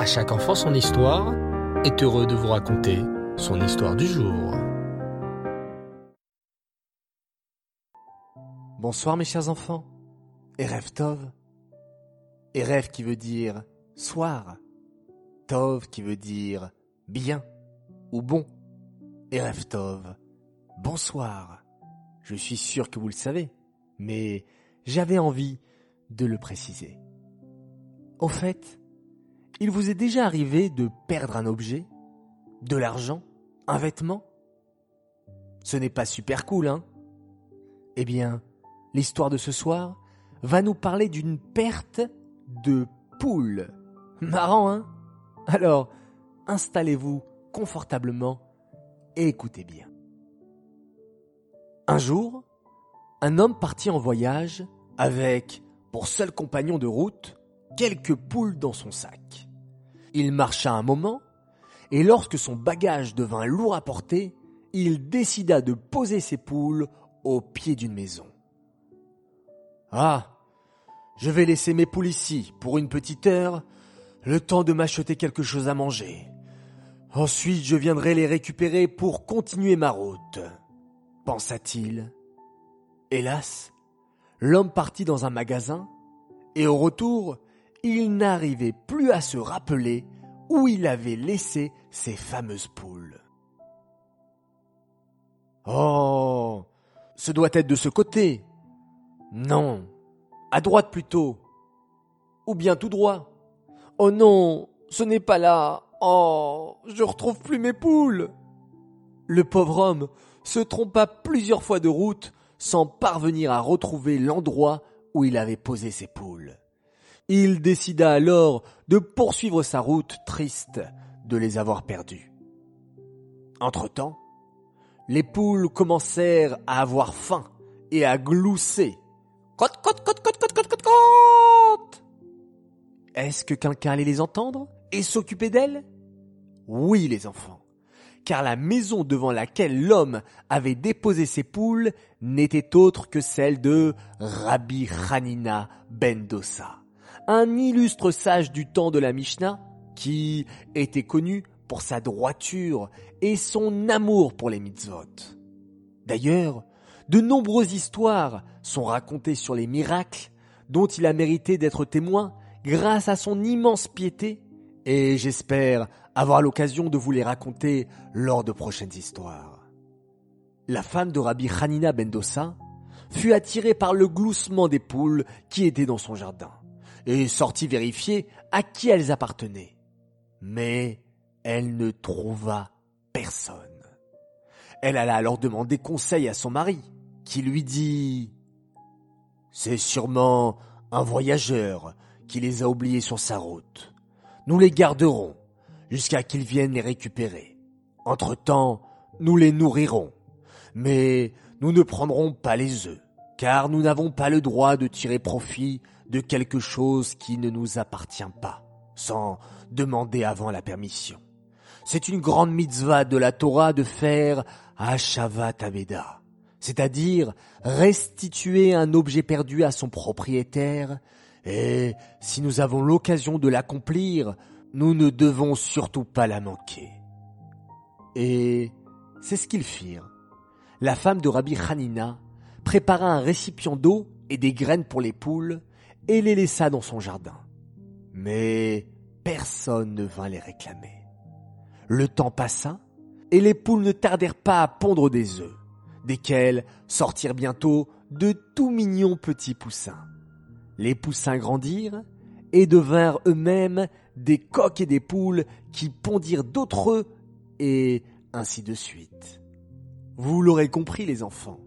À chaque enfant son histoire est heureux de vous raconter son histoire du jour. Bonsoir mes chers enfants. Et rêve Tov. Et rêve qui veut dire soir. Tov qui veut dire bien ou bon. Et rêve Tov. Bonsoir. Je suis sûr que vous le savez, mais j'avais envie de le préciser. Au fait, il vous est déjà arrivé de perdre un objet, de l'argent, un vêtement? Ce n'est pas super cool, hein? Eh bien, l'histoire de ce soir va nous parler d'une perte de poule. Marrant, hein? Alors, installez-vous confortablement et écoutez bien. Un jour, un homme partit en voyage avec, pour seul compagnon de route, quelques poules dans son sac. Il marcha un moment, et lorsque son bagage devint lourd à porter, il décida de poser ses poules au pied d'une maison. Ah, je vais laisser mes poules ici pour une petite heure, le temps de m'acheter quelque chose à manger. Ensuite, je viendrai les récupérer pour continuer ma route, pensa-t-il. Hélas, l'homme partit dans un magasin, et au retour, il n'arrivait plus à se rappeler où il avait laissé ses fameuses poules. Oh, ce doit être de ce côté. Non, à droite plutôt. Ou bien tout droit. Oh non, ce n'est pas là. Oh, je retrouve plus mes poules. Le pauvre homme se trompa plusieurs fois de route sans parvenir à retrouver l'endroit où il avait posé ses poules. Il décida alors de poursuivre sa route triste de les avoir perdues. Entre-temps, les poules commencèrent à avoir faim et à glousser. Cote, cote, cote, cote, cote. Est-ce que quelqu'un allait les entendre et s'occuper d'elles? Oui, les enfants, car la maison devant laquelle l'homme avait déposé ses poules n'était autre que celle de Rabbi Hanina ben Dossa un illustre sage du temps de la Mishnah, qui était connu pour sa droiture et son amour pour les mitzvot. D'ailleurs, de nombreuses histoires sont racontées sur les miracles dont il a mérité d'être témoin grâce à son immense piété, et j'espère avoir l'occasion de vous les raconter lors de prochaines histoires. La femme de Rabbi Hanina Bendossa fut attirée par le gloussement des poules qui étaient dans son jardin et sortit vérifier à qui elles appartenaient. Mais elle ne trouva personne. Elle alla alors demander conseil à son mari, qui lui dit C'est sûrement un voyageur qui les a oubliés sur sa route. Nous les garderons jusqu'à qu'il vienne les récupérer. Entre-temps, nous les nourrirons. Mais nous ne prendrons pas les œufs, car nous n'avons pas le droit de tirer profit de quelque chose qui ne nous appartient pas, sans demander avant la permission. C'est une grande mitzvah de la Torah de faire Hashavat Aveda, c'est-à-dire restituer un objet perdu à son propriétaire, et si nous avons l'occasion de l'accomplir, nous ne devons surtout pas la manquer. Et c'est ce qu'ils firent. La femme de Rabbi Hanina prépara un récipient d'eau et des graines pour les poules, et les laissa dans son jardin. Mais personne ne vint les réclamer. Le temps passa, et les poules ne tardèrent pas à pondre des œufs, desquels sortirent bientôt de tout mignons petits poussins. Les poussins grandirent et devinrent eux-mêmes des coqs et des poules qui pondirent d'autres œufs, et ainsi de suite. Vous l'aurez compris les enfants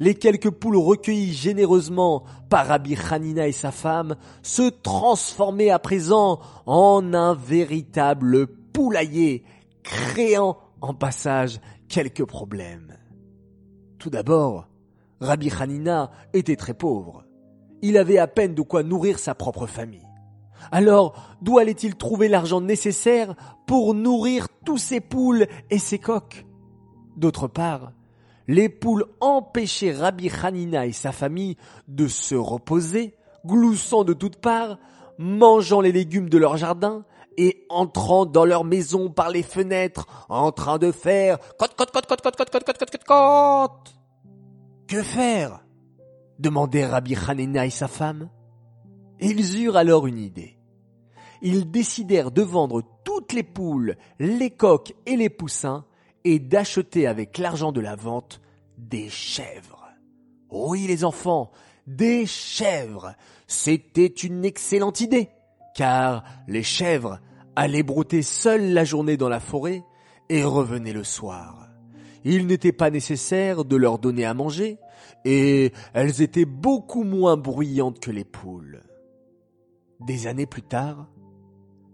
les quelques poules recueillies généreusement par Rabbi Hanina et sa femme se transformaient à présent en un véritable poulailler, créant en passage quelques problèmes. Tout d'abord, Rabbi Hanina était très pauvre. Il avait à peine de quoi nourrir sa propre famille. Alors, d'où allait-il trouver l'argent nécessaire pour nourrir tous ses poules et ses coqs? D'autre part, les poules empêchaient Rabbi Hanina et sa famille de se reposer, gloussant de toutes parts, mangeant les légumes de leur jardin et entrant dans leur maison par les fenêtres en train de faire cote cote cote cote cote cote cote cote cote cote. Que faire? demandèrent Rabbi Hanina et sa femme. Ils eurent alors une idée. Ils décidèrent de vendre toutes les poules, les coques et les poussins et d'acheter avec l'argent de la vente des chèvres. Oui les enfants, des chèvres. C'était une excellente idée, car les chèvres allaient brouter seules la journée dans la forêt et revenaient le soir. Il n'était pas nécessaire de leur donner à manger, et elles étaient beaucoup moins bruyantes que les poules. Des années plus tard,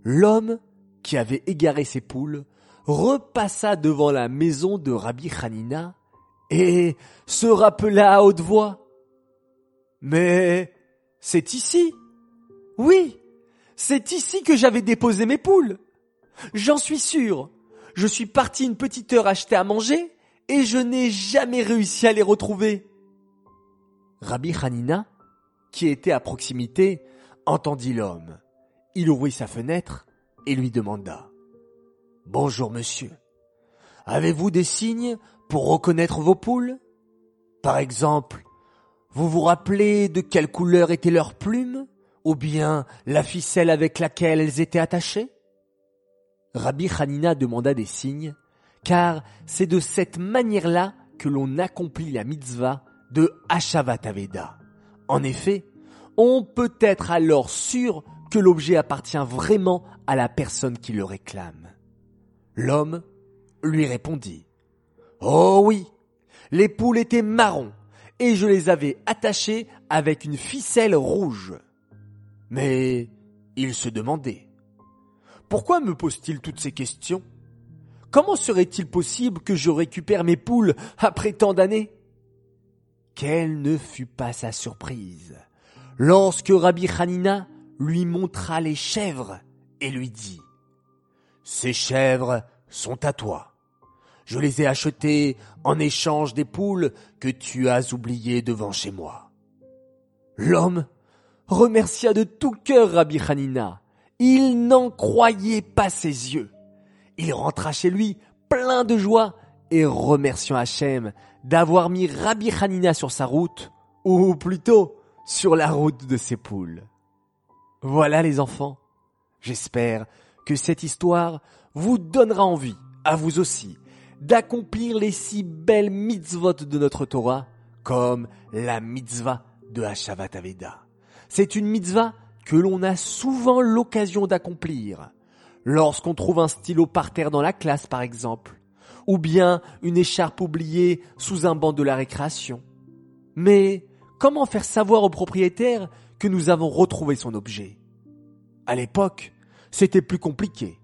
l'homme qui avait égaré ses poules repassa devant la maison de Rabbi Hanina et se rappela à haute voix. Mais c'est ici. Oui, c'est ici que j'avais déposé mes poules. J'en suis sûr. Je suis parti une petite heure acheter à manger et je n'ai jamais réussi à les retrouver. Rabbi Hanina, qui était à proximité, entendit l'homme. Il ouvrit sa fenêtre et lui demanda. Bonjour monsieur. Avez-vous des signes pour reconnaître vos poules? Par exemple, vous vous rappelez de quelle couleur étaient leurs plumes Ou bien la ficelle avec laquelle elles étaient attachées? Rabbi Hanina demanda des signes, car c'est de cette manière-là que l'on accomplit la mitzvah de Hashavat Aveda. En effet, on peut être alors sûr que l'objet appartient vraiment à la personne qui le réclame. L'homme lui répondit. Oh oui, les poules étaient marrons et je les avais attachées avec une ficelle rouge. Mais il se demandait. Pourquoi me pose-t-il toutes ces questions? Comment serait-il possible que je récupère mes poules après tant d'années? Quelle ne fut pas sa surprise lorsque Rabbi Hanina lui montra les chèvres et lui dit Ces chèvres sont à toi. Je les ai achetées en échange des poules que tu as oubliées devant chez moi. L'homme remercia de tout cœur Rabbi Hanina. Il n'en croyait pas ses yeux. Il rentra chez lui plein de joie et remerciant Hachem d'avoir mis Rabbi Hanina sur sa route, ou plutôt sur la route de ses poules. Voilà les enfants. J'espère que cette histoire vous donnera envie, à vous aussi, d'accomplir les si belles mitzvot de notre Torah, comme la mitzvah de Hashavat Aveda. C'est une mitzvah que l'on a souvent l'occasion d'accomplir. Lorsqu'on trouve un stylo par terre dans la classe, par exemple, ou bien une écharpe oubliée sous un banc de la récréation. Mais comment faire savoir au propriétaire que nous avons retrouvé son objet? À l'époque, c'était plus compliqué.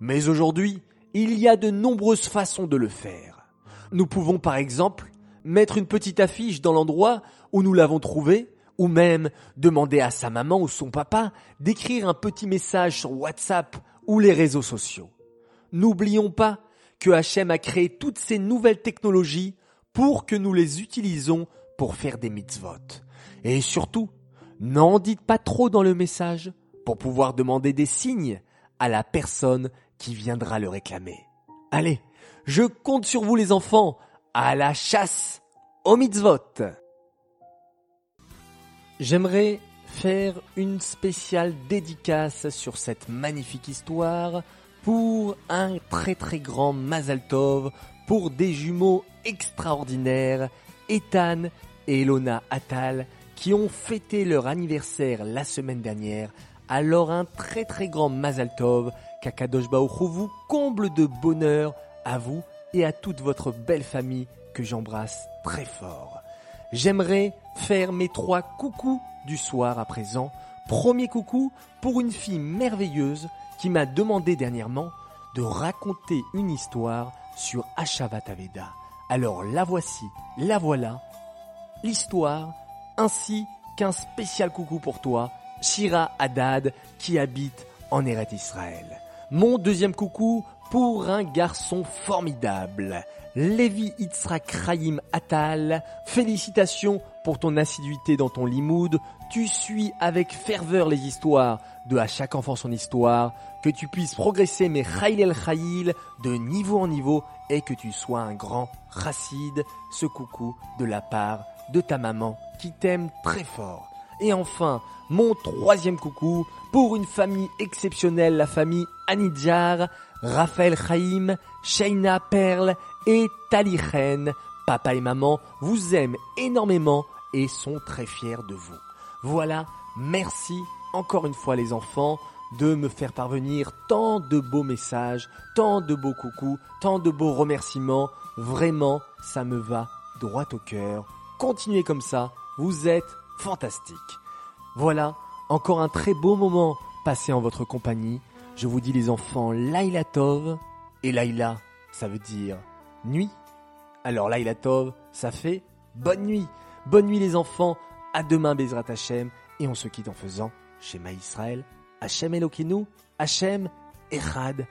Mais aujourd'hui, il y a de nombreuses façons de le faire. Nous pouvons par exemple mettre une petite affiche dans l'endroit où nous l'avons trouvé, ou même demander à sa maman ou son papa d'écrire un petit message sur WhatsApp ou les réseaux sociaux. N'oublions pas que Hachem a créé toutes ces nouvelles technologies pour que nous les utilisons pour faire des mitzvot. Et surtout, n'en dites pas trop dans le message pour pouvoir demander des signes à la personne qui viendra le réclamer. Allez, je compte sur vous les enfants, à la chasse aux mitzvot. J'aimerais faire une spéciale dédicace sur cette magnifique histoire pour un très très grand Mazal Tov, pour des jumeaux extraordinaires, Ethan et Elona Attal, qui ont fêté leur anniversaire la semaine dernière. Alors un très très grand Mazal Tov, qu'Akadosh comble de bonheur à vous et à toute votre belle famille que j'embrasse très fort. J'aimerais faire mes trois coucous du soir à présent. Premier coucou pour une fille merveilleuse qui m'a demandé dernièrement de raconter une histoire sur Ashavataveda. Alors la voici, la voilà, l'histoire, ainsi qu'un spécial coucou pour toi, Shira Haddad, qui habite en Eret Israël. Mon deuxième coucou pour un garçon formidable, Levi Yitzhak Chaim Atal. Félicitations pour ton assiduité dans ton limoud, tu suis avec ferveur les histoires de À chaque enfant son histoire, que tu puisses progresser mes Khail el Khail de niveau en niveau et que tu sois un grand racide, ce coucou de la part de ta maman qui t'aime très fort. Et enfin, mon troisième coucou pour une famille exceptionnelle, la famille Anidjar, Raphaël Chaim, Shaina Perle et Talichen. Papa et maman vous aiment énormément et sont très fiers de vous. Voilà, merci encore une fois les enfants de me faire parvenir tant de beaux messages, tant de beaux coucous, tant de beaux remerciements. Vraiment, ça me va droit au cœur. Continuez comme ça, vous êtes fantastiques. Voilà, encore un très beau moment passé en votre compagnie. Je vous dis les enfants Laila Tov. Et Laila, ça veut dire nuit. Alors Laila Tov, ça fait bonne nuit. Bonne nuit les enfants. À demain Bezrat Hashem. Et on se quitte en faisant Shema Israël. Hashem Elokeinu. Hashem Echad.